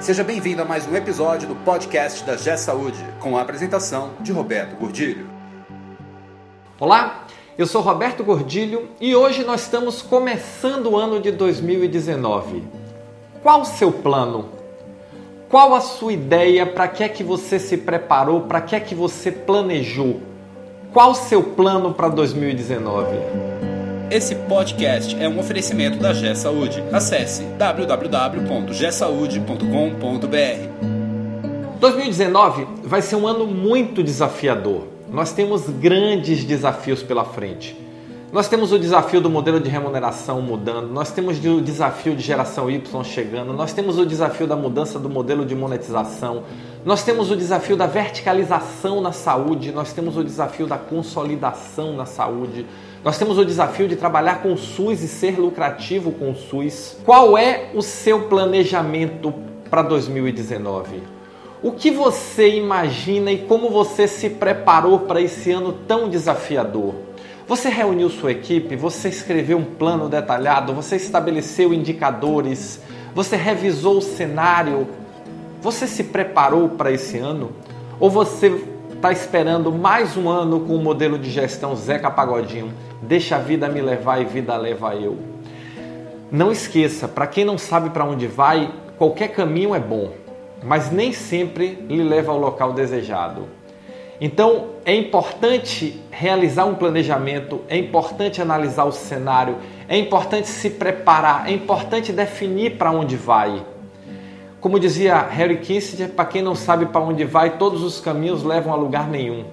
Seja bem-vindo a mais um episódio do podcast da G Saúde, com a apresentação de Roberto Gordilho. Olá, eu sou Roberto Gordilho e hoje nós estamos começando o ano de 2019. Qual o seu plano? Qual a sua ideia? Para que é que você se preparou? Para que é que você planejou? Qual o seu plano para 2019? Esse podcast é um oferecimento da G Saúde. Acesse www.gsaude.com.br. 2019 vai ser um ano muito desafiador. Nós temos grandes desafios pela frente. Nós temos o desafio do modelo de remuneração mudando, nós temos o desafio de geração Y chegando, nós temos o desafio da mudança do modelo de monetização, nós temos o desafio da verticalização na saúde, nós temos o desafio da consolidação na saúde, nós temos o desafio de trabalhar com o SUS e ser lucrativo com o SUS. Qual é o seu planejamento para 2019? O que você imagina e como você se preparou para esse ano tão desafiador? Você reuniu sua equipe, você escreveu um plano detalhado, você estabeleceu indicadores, você revisou o cenário você se preparou para esse ano? Ou você está esperando mais um ano com o modelo de gestão Zeca Pagodinho? Deixa a vida me levar e vida leva eu. Não esqueça, para quem não sabe para onde vai, qualquer caminho é bom, mas nem sempre lhe leva ao local desejado. Então é importante realizar um planejamento, é importante analisar o cenário, é importante se preparar, é importante definir para onde vai. Como dizia Harry Kissinger, para quem não sabe para onde vai, todos os caminhos levam a lugar nenhum.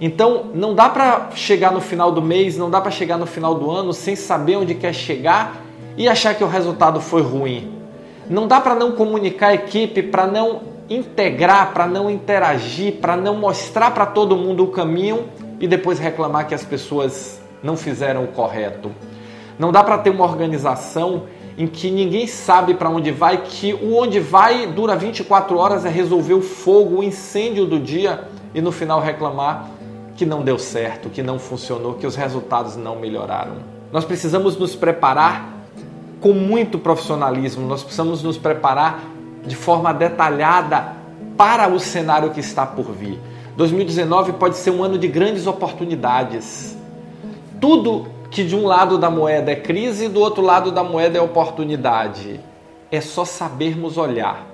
Então, não dá para chegar no final do mês, não dá para chegar no final do ano sem saber onde quer chegar e achar que o resultado foi ruim. Não dá para não comunicar a equipe, para não integrar, para não interagir, para não mostrar para todo mundo o caminho e depois reclamar que as pessoas não fizeram o correto. Não dá para ter uma organização em que ninguém sabe para onde vai, que o onde vai dura 24 horas é resolver o fogo, o incêndio do dia e no final reclamar que não deu certo, que não funcionou, que os resultados não melhoraram. Nós precisamos nos preparar com muito profissionalismo, nós precisamos nos preparar de forma detalhada para o cenário que está por vir. 2019 pode ser um ano de grandes oportunidades. Tudo que de um lado da moeda é crise do outro lado da moeda é oportunidade. É só sabermos olhar.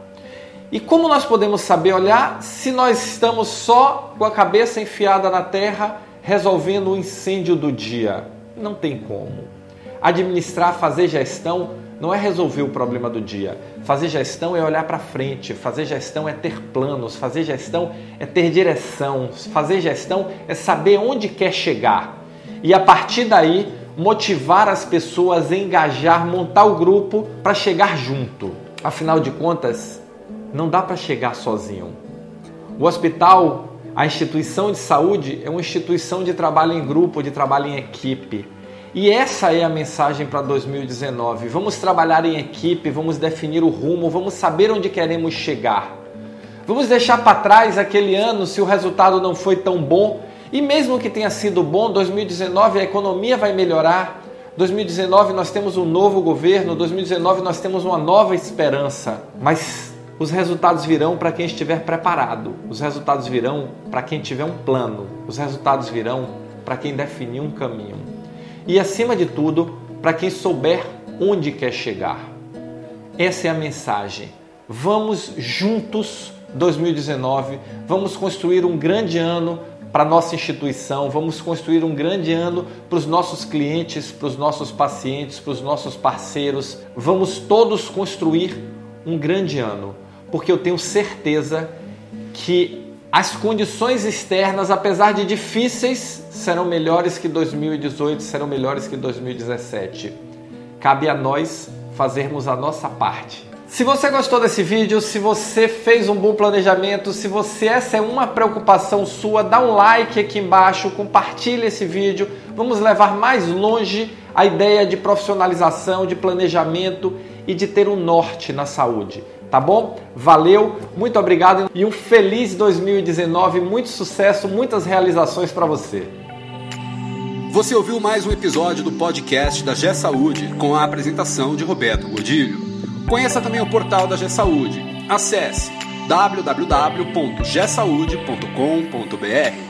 E como nós podemos saber olhar se nós estamos só com a cabeça enfiada na terra resolvendo o incêndio do dia? Não tem como. Administrar, fazer gestão não é resolver o problema do dia. Fazer gestão é olhar para frente, fazer gestão é ter planos, fazer gestão é ter direção, fazer gestão é saber onde quer chegar e a partir daí motivar as pessoas, engajar, montar o grupo para chegar junto. Afinal de contas, não dá para chegar sozinho. O hospital, a instituição de saúde, é uma instituição de trabalho em grupo, de trabalho em equipe. E essa é a mensagem para 2019. Vamos trabalhar em equipe, vamos definir o rumo, vamos saber onde queremos chegar. Vamos deixar para trás aquele ano se o resultado não foi tão bom e mesmo que tenha sido bom, 2019 a economia vai melhorar. 2019 nós temos um novo governo, 2019 nós temos uma nova esperança. Mas os resultados virão para quem estiver preparado. Os resultados virão para quem tiver um plano. Os resultados virão para quem definir um caminho. E acima de tudo, para quem souber onde quer chegar. Essa é a mensagem. Vamos juntos 2019, vamos construir um grande ano para nossa instituição, vamos construir um grande ano para os nossos clientes, para os nossos pacientes, para os nossos parceiros. Vamos todos construir um grande ano, porque eu tenho certeza que as condições externas, apesar de difíceis, serão melhores que 2018, serão melhores que 2017. Cabe a nós fazermos a nossa parte se você gostou desse vídeo, se você fez um bom planejamento, se você essa é uma preocupação sua, dá um like aqui embaixo, compartilhe esse vídeo. Vamos levar mais longe a ideia de profissionalização, de planejamento e de ter um norte na saúde. Tá bom? Valeu, muito obrigado e um feliz 2019, muito sucesso, muitas realizações para você. Você ouviu mais um episódio do podcast da G Saúde com a apresentação de Roberto Godilho. Conheça também o portal da G Saúde Acesse www.gesaude.com.br